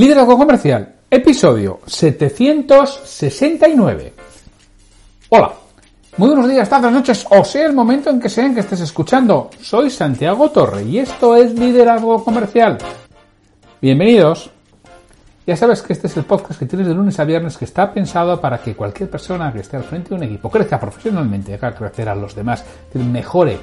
Liderazgo Comercial, episodio 769. Hola, muy buenos días, tardes, noches, o sea el momento en que sean que estés escuchando. Soy Santiago Torre y esto es Liderazgo Comercial. Bienvenidos. Ya sabes que este es el podcast que tienes de lunes a viernes que está pensado para que cualquier persona que esté al frente de un equipo crezca profesionalmente, haga crecer a los demás, mejore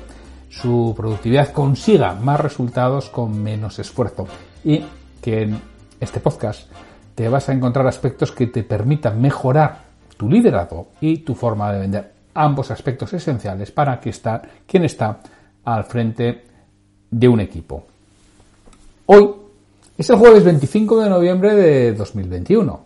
su productividad, consiga más resultados con menos esfuerzo y que este podcast te vas a encontrar aspectos que te permitan mejorar tu liderazgo y tu forma de vender. Ambos aspectos esenciales para quien está al frente de un equipo. Hoy es el jueves 25 de noviembre de 2021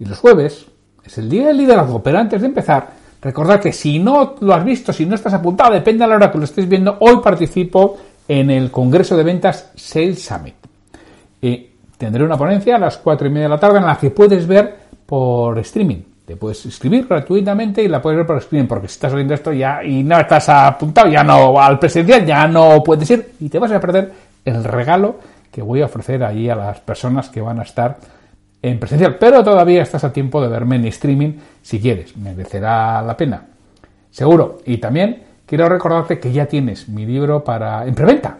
y los jueves es el día del liderazgo, pero antes de empezar, recordad que si no lo has visto, si no estás apuntado, depende de la hora que lo estés viendo, hoy participo en el Congreso de Ventas Sales Summit. Y tendré una ponencia a las 4 y media de la tarde en la que puedes ver por streaming. Te puedes inscribir gratuitamente y la puedes ver por streaming, porque si estás viendo esto ya y no estás apuntado, ya no al presencial, ya no puedes ir y te vas a perder el regalo que voy a ofrecer ahí a las personas que van a estar en presencial. Pero todavía estás a tiempo de verme en streaming si quieres, merecerá la pena. Seguro. Y también quiero recordarte que ya tienes mi libro para en preventa.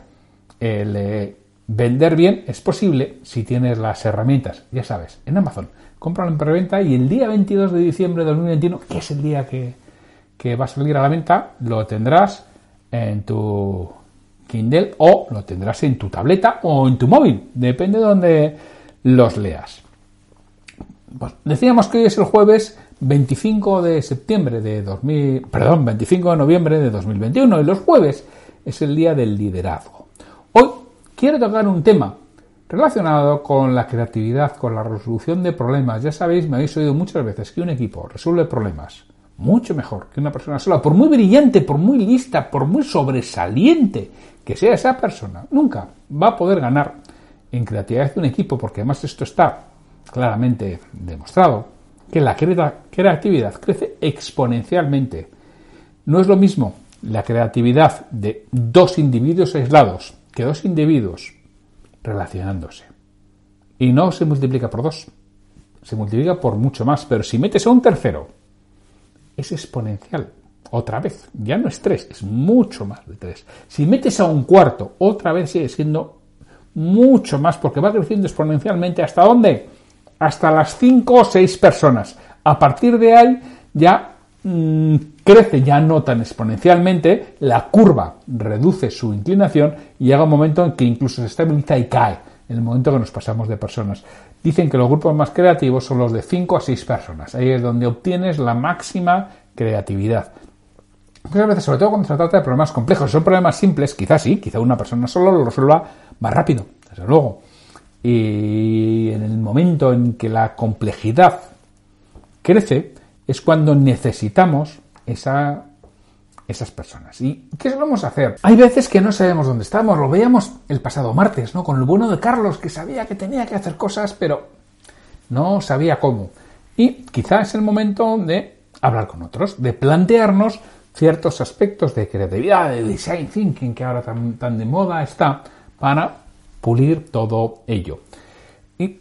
El eh, Vender bien es posible si tienes las herramientas, ya sabes, en Amazon. Cómpralo en preventa y el día 22 de diciembre de 2021, que es el día que, va a salir a la venta, lo tendrás en tu Kindle o lo tendrás en tu tableta o en tu móvil, depende de donde los leas. Pues decíamos que hoy es el jueves 25 de septiembre de 2000, perdón, 25 de noviembre de 2021 y los jueves es el día del liderazgo. Hoy quiero tocar un tema relacionado con la creatividad, con la resolución de problemas. Ya sabéis, me habéis oído muchas veces que un equipo resuelve problemas mucho mejor que una persona sola, por muy brillante, por muy lista, por muy sobresaliente que sea esa persona, nunca va a poder ganar en creatividad de un equipo, porque además esto está claramente demostrado, que la creatividad crece exponencialmente. No es lo mismo la creatividad de dos individuos aislados que dos individuos relacionándose. Y no se multiplica por dos, se multiplica por mucho más, pero si metes a un tercero, es exponencial. Otra vez, ya no es tres, es mucho más de tres. Si metes a un cuarto, otra vez sigue siendo mucho más, porque va creciendo exponencialmente. ¿Hasta dónde? Hasta las cinco o seis personas. A partir de ahí ya Mm, crece ya no tan exponencialmente, la curva reduce su inclinación y llega un momento en que incluso se estabiliza y cae, en el momento que nos pasamos de personas. Dicen que los grupos más creativos son los de 5 a 6 personas, ahí es donde obtienes la máxima creatividad. Muchas veces, sobre todo cuando se trata de problemas complejos, son problemas simples, quizás sí, quizá una persona solo lo resuelva más rápido, desde luego. Y en el momento en que la complejidad crece, es cuando necesitamos esa, esas personas. ¿Y qué vamos a hacer? Hay veces que no sabemos dónde estamos, lo veíamos el pasado martes, ¿no? Con el bueno de Carlos, que sabía que tenía que hacer cosas, pero no sabía cómo. Y quizás es el momento de hablar con otros, de plantearnos ciertos aspectos de creatividad, de design thinking, que ahora tan de moda está, para pulir todo ello. Y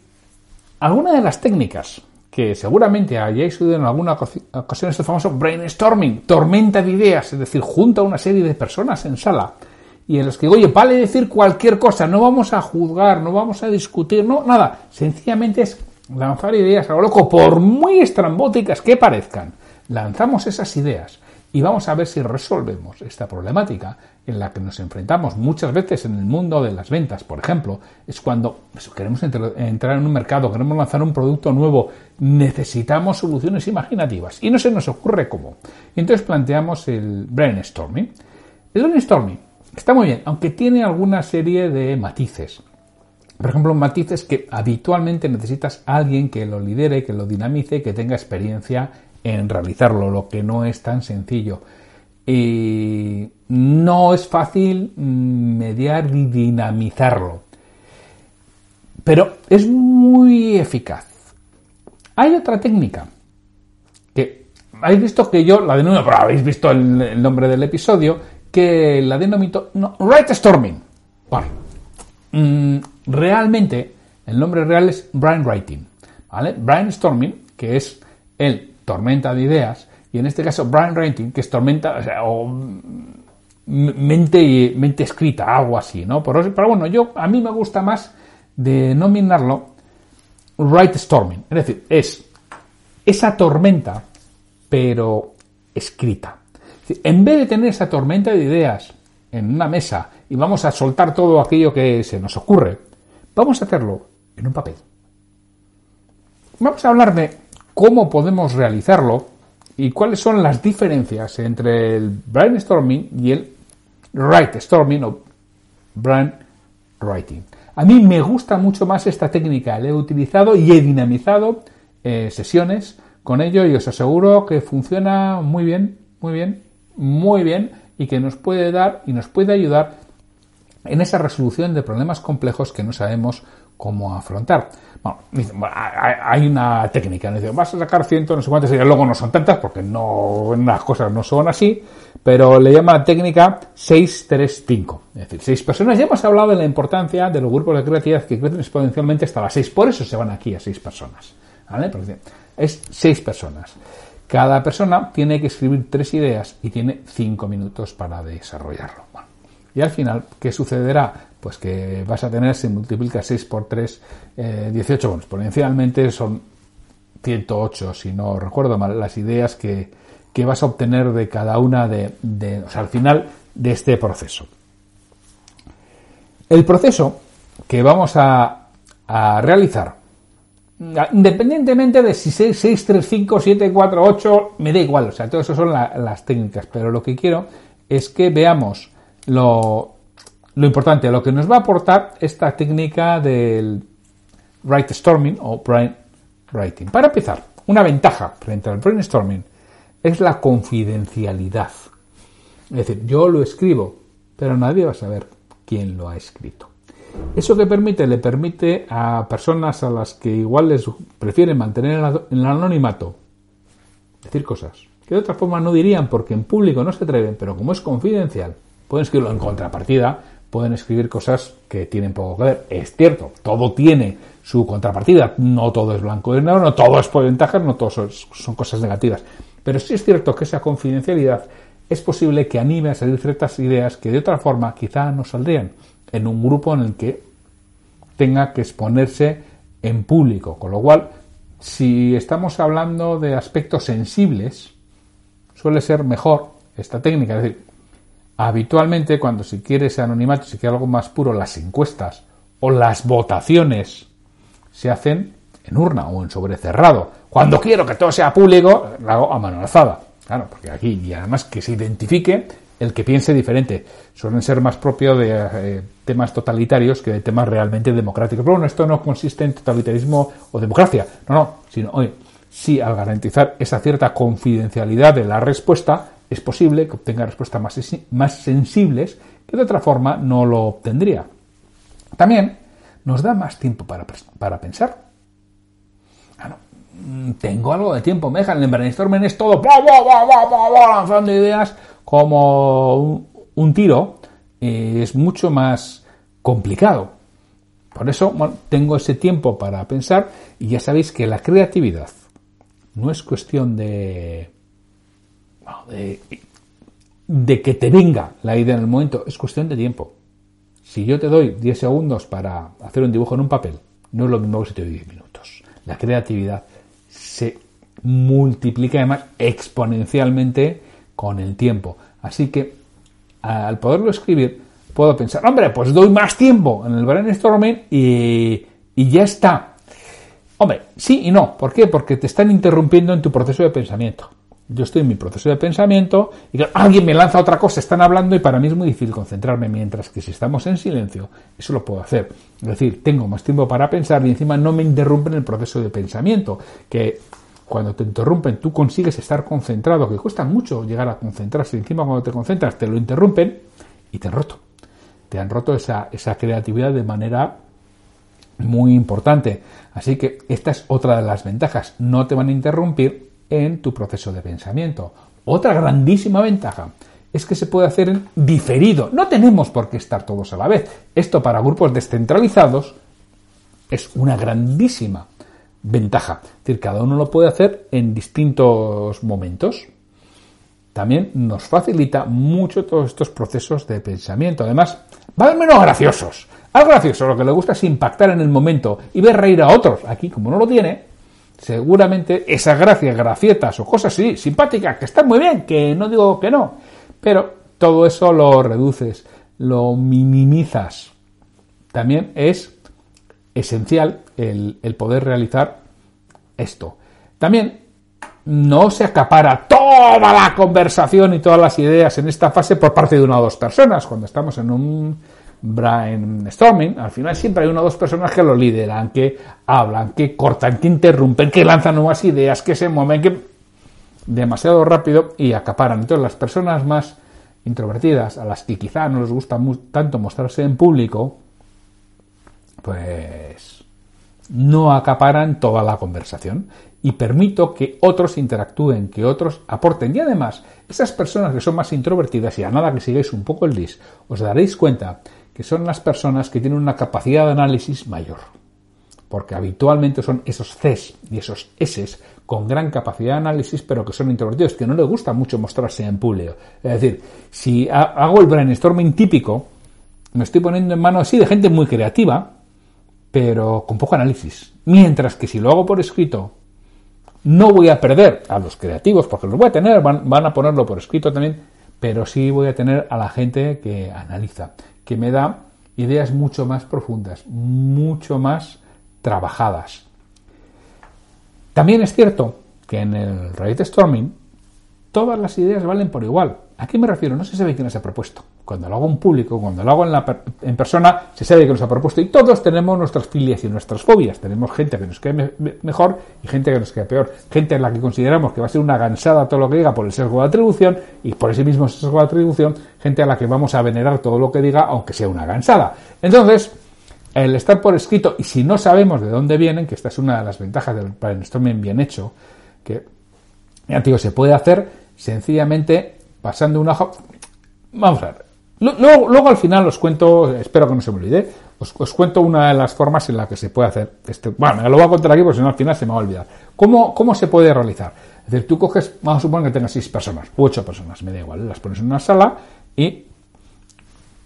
alguna de las técnicas que seguramente hayáis oído en alguna ocasión este famoso brainstorming, tormenta de ideas, es decir, junta una serie de personas en sala y en los que, oye, vale decir cualquier cosa, no vamos a juzgar, no vamos a discutir, no, nada, sencillamente es lanzar ideas a lo loco, por muy estrambóticas que parezcan, lanzamos esas ideas y vamos a ver si resolvemos esta problemática en la que nos enfrentamos muchas veces en el mundo de las ventas, por ejemplo, es cuando queremos entrar en un mercado, queremos lanzar un producto nuevo, necesitamos soluciones imaginativas y no se nos ocurre cómo. Entonces planteamos el brainstorming. El brainstorming está muy bien, aunque tiene alguna serie de matices. Por ejemplo, matices que habitualmente necesitas a alguien que lo lidere, que lo dinamice, que tenga experiencia en realizarlo, lo que no es tan sencillo. Y no es fácil mm, mediar y dinamizarlo, pero es muy eficaz. Hay otra técnica que habéis visto que yo la denomino, pero habéis visto el, nombre del episodio, que la denomito no, right storming. Vale. Mm, realmente El nombre real es brainwriting, ¿vale? Brainstorming, que es el tormenta de ideas, y en este caso brainwriting, que es tormenta, o, o mente, mente escrita, algo así, ¿no? Pero, bueno, yo, a mí me gusta más denominarlo write storming, es decir, es esa tormenta, pero escrita. En vez de tener esa tormenta de ideas en una mesa y vamos a soltar todo aquello que se nos ocurre, vamos a hacerlo en un papel. Vamos a hablar de cómo podemos realizarlo y cuáles son las diferencias entre el brainstorming y el write storming o brain writing. A mí me gusta mucho más esta técnica, la he utilizado y he dinamizado eh, sesiones con ello y os aseguro que funciona muy bien, muy bien, muy bien y que nos puede dar y nos puede ayudar en esa resolución de problemas complejos que no sabemos cómo afrontar. Bueno, hay una técnica, ¿no? vas a sacar ciento, no sé cuántas, y luego no son tantas porque no, las cosas no son así, pero le llama técnica 635. Es decir, seis personas. Ya hemos hablado de la importancia de los grupos de creatividad que crecen exponencialmente hasta las seis, por eso se van aquí a seis personas. ¿Vale? Porque es seis personas. Cada persona tiene que escribir tres ideas y tiene cinco minutos para desarrollarlo. Y al final, ¿qué sucederá? Pues que vas a tener, si multiplica 6 por 3, 18, bueno, exponencialmente son 108, si no recuerdo mal, las ideas que, vas a obtener de cada una de, de o sea, al final de este proceso. El proceso que vamos a, a realizar Independientemente de si 6, 6, 3, 5, 7, 4, 8, me da igual, o sea, todo eso son las técnicas, pero lo que quiero es que veamos lo, importante, lo que nos va a aportar esta técnica del brainstorming o brain writing. Para empezar, una ventaja frente al brainstorming es la confidencialidad. Es decir, yo lo escribo, pero nadie va a saber quién lo ha escrito. ¿Eso que permite? Le permite a personas a las que igual les prefieren mantener en el anonimato decir cosas que de otra forma no dirían porque en público no se atreven, pero como es confidencial, pueden escribirlo en contrapartida, pueden escribir cosas que tienen poco que ver. Es cierto, todo tiene su contrapartida, no todo es blanco y negro, no todo es por ventajas, no todo son, son cosas negativas. Pero sí es cierto que esa confidencialidad es posible que anime a salir ciertas ideas que de otra forma quizá no saldrían en un grupo en el que tenga que exponerse en público. Con lo cual, si estamos hablando de aspectos sensibles, suele ser mejor esta técnica. Es decir, habitualmente cuando se quiere ese anonimato, si quiere algo más puro, las encuestas o las votaciones se hacen en urna o en sobrecerrado. Cuando quiero que todo sea público, lo hago a mano alzada. Claro, porque aquí, y además que se identifique el que piense diferente. Suelen ser más propios de eh, temas totalitarios que de temas realmente democráticos. Pero bueno, esto no consiste en totalitarismo o democracia, no, no, sino, hoy sí, al garantizar esa cierta confidencialidad de la respuesta, es posible que obtenga respuestas más, sensibles que de otra forma no lo obtendría. También nos da más tiempo para, pensar. Mm, tengo algo de tiempo, me dejan el brainstorming es todo lanzando ideas como un, tiro es mucho más complicado. Por eso tengo ese tiempo para pensar y ya sabéis que la creatividad no es cuestión de, de, de que te venga la idea en el momento, es cuestión de tiempo. Si yo te doy 10 segundos para hacer un dibujo en un papel, no es lo mismo que si te doy 10 minutos. La creatividad se multiplica además exponencialmente con el tiempo. Así que al poderlo escribir, puedo pensar, hombre, pues doy más tiempo en el brainstorming y, y ya está. Hombre, sí y no. ¿Por qué? Porque te están interrumpiendo en tu proceso de pensamiento. Yo estoy en mi proceso de pensamiento y alguien me lanza otra cosa, están hablando y para mí es muy difícil concentrarme, mientras que si estamos en silencio, eso lo puedo hacer. Es decir, tengo más tiempo para pensar y encima no me interrumpen el proceso de pensamiento, que cuando te interrumpen, tú consigues estar concentrado, que cuesta mucho llegar a concentrarse. Encima, cuando te concentras, te lo interrumpen y te han roto. Te han roto esa, esa creatividad de manera muy importante. Así que esta es otra de las ventajas. No te van a interrumpir en tu proceso de pensamiento. Otra grandísima ventaja es que se puede hacer en diferido. No tenemos por qué estar todos a la vez. Esto para grupos descentralizados es una grandísima ventaja. Es decir, cada uno lo puede hacer en distintos momentos. También nos facilita mucho todos estos procesos de pensamiento. Además, va a menos graciosos. Algo gracioso, lo que le gusta es impactar en el momento y ver reír a otros. Aquí, como no lo tiene, seguramente esas gracias, gracietas o cosas así, simpáticas, que están muy bien, que no digo que no, pero todo eso lo reduces, lo minimizas. También es esencial el, poder realizar esto. También no se acapara toda la conversación y todas las ideas en esta fase por parte de una o dos personas. Cuando estamos en un brainstorming, al final siempre hay una o dos personas que lo lideran, que hablan, que cortan, que interrumpen, que lanzan nuevas ideas, que se mueven, que demasiado rápido y acaparan. Entonces las personas más introvertidas, a las que quizá no les gusta tanto mostrarse en público, pues no acaparan toda la conversación y permito que otros interactúen, que otros aporten. Y además, esas personas que son más introvertidas, y a nada que sigáis un poco el dis, os daréis cuenta que son las personas que tienen una capacidad de análisis mayor. Porque habitualmente son esos Cs y esos S con gran capacidad de análisis, pero que son introvertidos, que no les gusta mucho mostrarse en público. Es decir, si hago el brainstorming típico, me estoy poniendo en manos así de gente muy creativa, pero con poco análisis. Mientras que si lo hago por escrito, no voy a perder a los creativos, porque los voy a tener, van a ponerlo por escrito también, pero sí voy a tener a la gente que analiza, que me da ideas mucho más profundas, mucho más trabajadas. También es cierto que en el Storming todas las ideas valen por igual. ¿A qué me refiero? No se sabe quién las ha propuesto. Cuando lo hago en público, cuando lo hago en, la, en persona, se sabe quién los ha propuesto. Y todos tenemos nuestras filias y nuestras fobias. Tenemos gente que nos cae mejor y gente que nos cae peor. Gente en la que consideramos que va a ser una gansada todo lo que diga por el sesgo de atribución y por ese mismo sesgo de atribución, gente a la que vamos a venerar todo lo que diga, aunque sea una gansada. Entonces, el estar por escrito, y si no sabemos de dónde vienen, que esta es una de las ventajas del brainstorming bien hecho, que, ya digo, se puede hacer sencillamente pasando una. Vamos a ver. Luego, luego, al final os cuento, espero que no se me olvide, os, cuento una de las formas en la que se puede hacer este. Bueno, me lo voy a contar aquí porque si no al final se me va a olvidar. ¿Cómo, cómo se puede realizar? Es decir, tú coges, vamos a suponer que tengas seis personas, ocho personas, me da igual, las pones en una sala y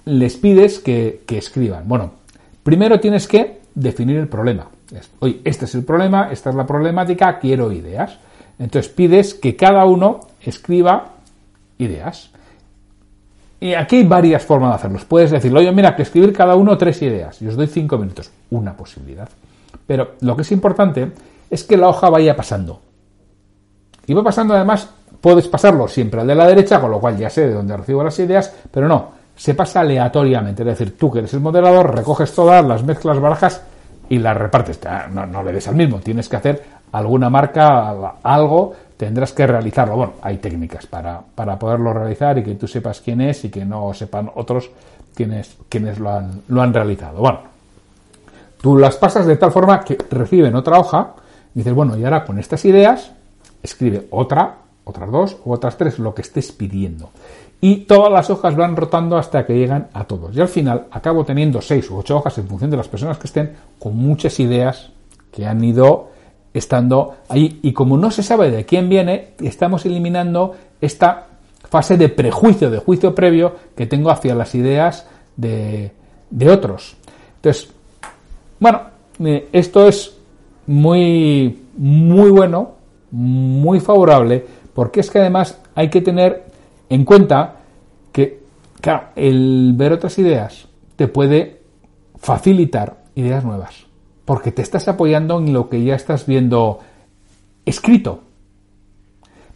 les pides que, que escriban. Bueno, Primero tienes que definir el problema. Oye, este es el problema, esta es la problemática, quiero ideas. Entonces pides que cada uno escriba ideas. Y aquí hay varias formas de hacerlo. Puedes decirle, oye, mira, que escribir cada uno tres ideas. Y os doy cinco minutos. Una posibilidad. Pero lo que es importante es que la hoja vaya pasando. Y va pasando además, puedes pasarlo siempre al de la derecha, con lo cual ya sé de dónde recibo las ideas, pero no, se pasa aleatoriamente. Es decir, tú que eres el moderador, recoges todas, las mezclas, barajas y las repartes. No, le des al mismo, tienes que hacer alguna marca, algo, tendrás que realizarlo. Bueno, hay técnicas para, para poderlo realizar y que tú sepas quién es y que no sepan otros quiénes, quiénes lo, han, lo han realizado. Bueno, tú las pasas de tal forma que reciben otra hoja y dices, bueno, y ahora con estas ideas escribe otra, otras dos o otras tres, lo que estés pidiendo y todas las hojas van rotando hasta que llegan a todos. Y al final acabo teniendo seis u ocho hojas en función de las personas que estén con muchas ideas que han ido estando ahí. Y como no se sabe de quién viene, estamos eliminando esta fase de prejuicio, de juicio previo que tengo hacia las ideas de, de otros. Entonces, bueno, eh, esto es muy, muy bueno, muy favorable, porque es que además hay que tener en cuenta que, claro, el ver otras ideas te puede facilitar ideas nuevas, porque te estás apoyando en lo que ya estás viendo escrito,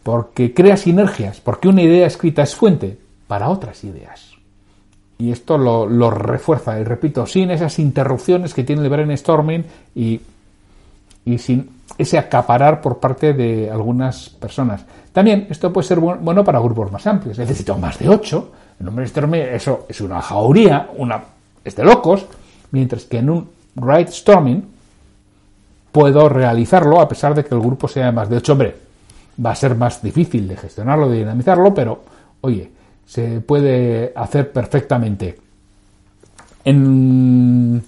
porque crea sinergias, porque una idea escrita es fuente para otras ideas. Y esto lo, refuerza, y repito, sin esas interrupciones que tiene el brainstorming y, y sin ese acaparar por parte de algunas personas. También esto puede ser bueno para grupos más amplios. Necesito más de ocho. En un brainstorming eso es una jauría, una, es de locos, mientras que en un storming puedo realizarlo a pesar de que el grupo sea más de ocho. Hombre, va a ser más difícil de gestionarlo, de dinamizarlo, pero oye, se puede hacer perfectamente. En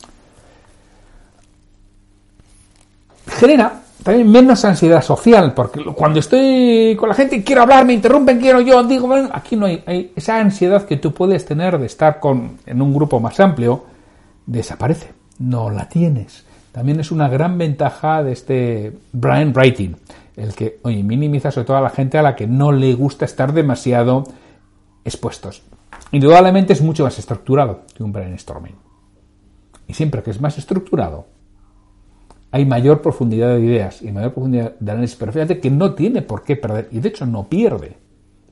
genera también menos ansiedad social, porque cuando estoy con la gente quiero hablar, me interrumpen, quiero yo, digo, bueno, aquí no hay, hay, esa ansiedad que tú puedes tener de estar con, en un grupo más amplio, desaparece, no la tienes. También es una gran ventaja de este brain writing, el que, minimiza sobre todo a la gente a la que no le gusta estar demasiado expuestos. Indudablemente es mucho más estructurado que un brainstorming. Y siempre que es más estructurado, hay mayor profundidad de ideas y mayor profundidad de análisis. Pero fíjate que no tiene por qué perder, y de hecho no pierde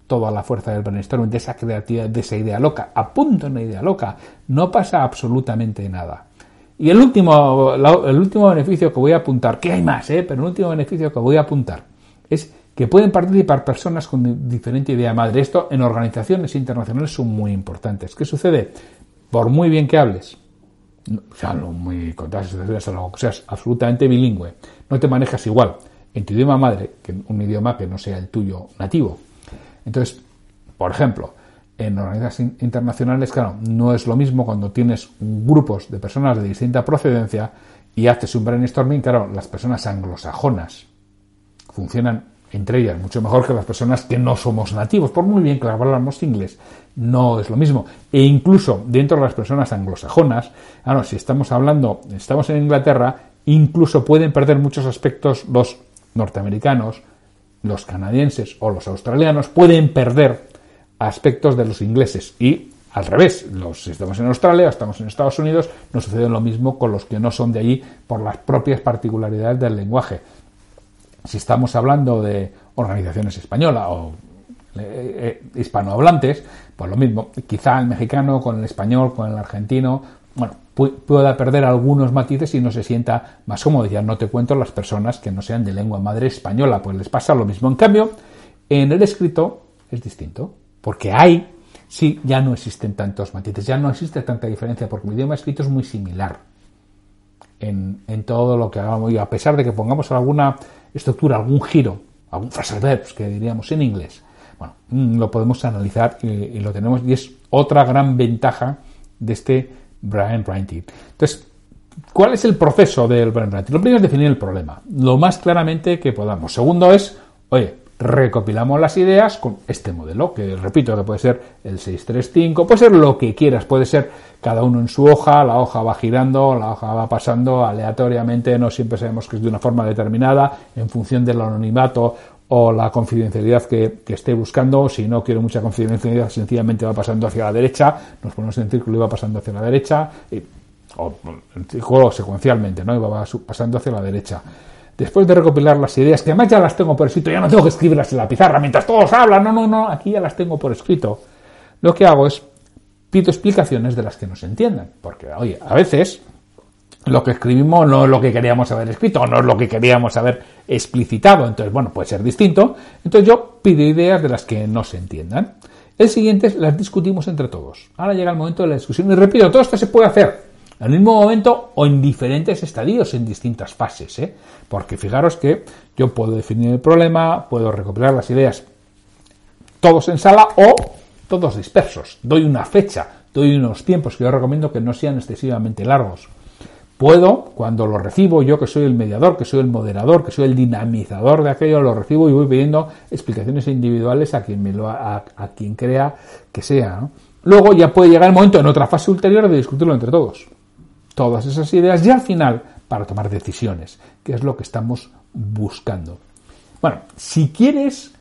toda la fuerza del brainstorming, de esa creatividad, de esa idea loca. Apunta una idea loca, no pasa absolutamente nada. Y el último, el último beneficio que voy a apuntar, que hay más, ¿eh? pero el último beneficio que voy a apuntar es que pueden participar personas con diferente idea madre. Esto en organizaciones internacionales son muy importantes. ¿Qué sucede? Por muy bien que hables, o sea, lo muy que seas absolutamente bilingüe, no te manejas igual en tu idioma madre que un idioma que no sea el tuyo nativo. Entonces, por ejemplo, en organizaciones internacionales, claro, no es lo mismo cuando tienes grupos de personas de distinta procedencia y haces un brainstorming, claro, las personas anglosajonas funcionan entre ellas mucho mejor que las personas que no somos nativos, por muy bien que hablamos inglés, no es lo mismo. E incluso dentro de las personas anglosajonas, claro, si estamos hablando, estamos en Inglaterra, incluso pueden perder muchos aspectos los norteamericanos, los canadienses o los australianos, pueden perder aspectos de los ingleses y al revés, los, estamos en Australia estamos en Estados Unidos, nos sucede lo mismo con los que no son de allí por las propias particularidades del lenguaje si estamos hablando de organizaciones españolas o eh, eh, hispanohablantes, pues lo mismo, quizá el mexicano con el español, con el argentino, bueno, pueda perder algunos matices y no se sienta más cómodo. Ya no te cuento las personas que no sean de lengua madre española, pues les pasa lo mismo. En cambio, en el escrito es distinto, porque hay, sí, ya no existen tantos matices, ya no existe tanta diferencia, porque el idioma escrito es muy similar en, todo lo que hagamos. Y a pesar de que pongamos alguna estructura, algún giro, algún phrasal verbs que diríamos en inglés, bueno, mm, lo podemos analizar y, lo tenemos y es otra gran ventaja de este brain writing. Entonces, ¿cuál es el proceso del writing? Lo primero es definir el problema, lo más claramente que podamos. Segundo es, oye, recopilamos las ideas con este modelo, que repito que puede ser el 635, puede ser lo que quieras, puede ser cada uno en su hoja, la hoja va girando, la hoja va pasando aleatoriamente, no siempre sabemos que es de una forma determinada, en función del anonimato o la confidencialidad que, esté buscando, si no quiero mucha confidencialidad, sencillamente va pasando hacia la derecha, nos ponemos en círculo y va pasando hacia la derecha, o en círculo secuencialmente, ¿no? Y va pasando hacia la derecha después de recopilar las ideas, que además ya las tengo por escrito, ya no tengo que escribirlas en la pizarra mientras todos hablan, no, no, no, aquí ya las tengo por escrito. Lo que hago es pido explicaciones de las que no se entiendan, porque, oye, a veces lo que escribimos no es lo que queríamos haber escrito, no es lo que queríamos haber explicitado, entonces, bueno, puede ser distinto. Entonces yo pido ideas de las que no se entiendan. El siguiente es las discutimos entre todos. Ahora llega el momento de la discusión y repito, todo esto se puede hacer al mismo momento o en diferentes estadios, en distintas fases. ¿eh? Porque fijaros que yo puedo definir el problema, puedo recopilar las ideas todos en sala o todos dispersos. Doy una fecha, doy unos tiempos que yo recomiendo que no sean excesivamente largos. Puedo, cuando lo recibo, yo que soy el mediador, que soy el moderador, que soy el dinamizador de aquello, lo recibo y voy pidiendo explicaciones individuales a quien me lo a, quien crea que sea. Luego ya puede llegar el momento en otra fase ulterior de discutirlo entre todos todas esas ideas y al final para tomar decisiones, que es lo que estamos buscando. Bueno, si quieres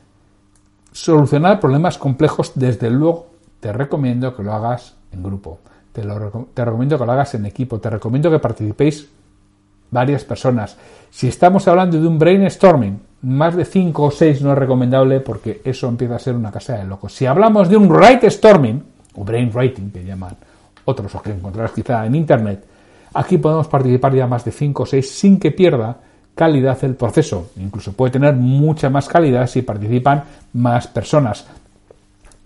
solucionar problemas complejos, desde luego te recomiendo que lo hagas en grupo, te, te recomiendo que lo hagas en equipo, te recomiendo que participéis varias personas. Si estamos hablando de un brainstorming, más de 5 o 6 no es recomendable porque eso empieza a ser una casa de locos. Si hablamos de un write-storming, o brainwriting que llaman otros, o que encontrarás quizá en internet, Aquí podemos participar ya más de 5 o 6 sin que pierda calidad el proceso. Incluso puede tener mucha más calidad si participan más personas.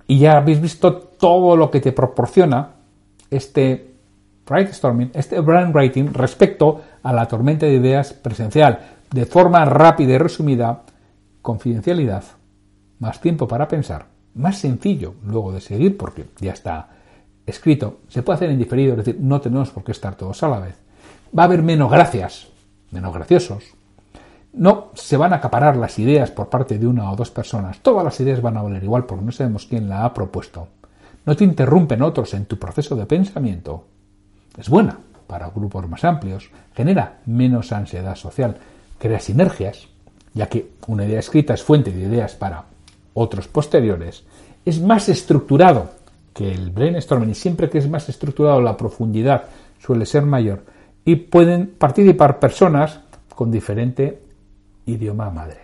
Y ya habéis visto todo lo que te proporciona este brainstorming, este brainwriting respecto a la tormenta de ideas presencial. De forma rápida y resumida, confidencialidad, más tiempo para pensar, más sencillo luego de seguir porque ya está escrito, se puede hacer en diferido, es decir, no tenemos por qué estar todos a la vez. Va a haber menos gracias, menos graciosos. no se van a acaparar las ideas por parte de una o dos personas. Todas las ideas van a valer igual porque no sabemos quién la ha propuesto. No te interrumpen otros en tu proceso de pensamiento. Es buena para grupos más amplios, genera menos ansiedad social, crea sinergias, ya que una idea escrita es fuente de ideas para otros posteriores, es más estructurado que el brainstorming y siempre que es más estructurado la profundidad suele ser mayor y pueden participar personas con diferente idioma madre.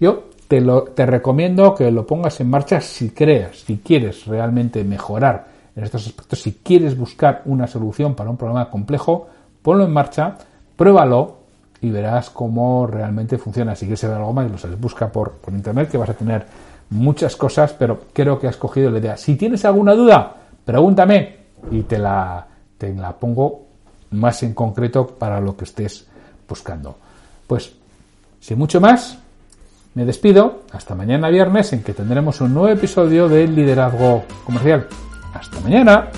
Yo te, lo, te recomiendo que lo pongas en marcha si creas, si quieres realmente mejorar en estos aspectos, si quieres buscar una solución para un problema complejo, ponlo en marcha, pruébalo y verás cómo realmente funciona. Si quieres saber algo más, lo sabes, busca por, por internet que vas a tener muchas cosas, pero creo que has cogido la idea. Si tienes alguna duda, pregúntame y te la, te la pongo más en concreto para lo que estés buscando. Pues, sin mucho más, me despido. Hasta mañana viernes en que tendremos un nuevo episodio del Liderazgo Comercial. Hasta mañana.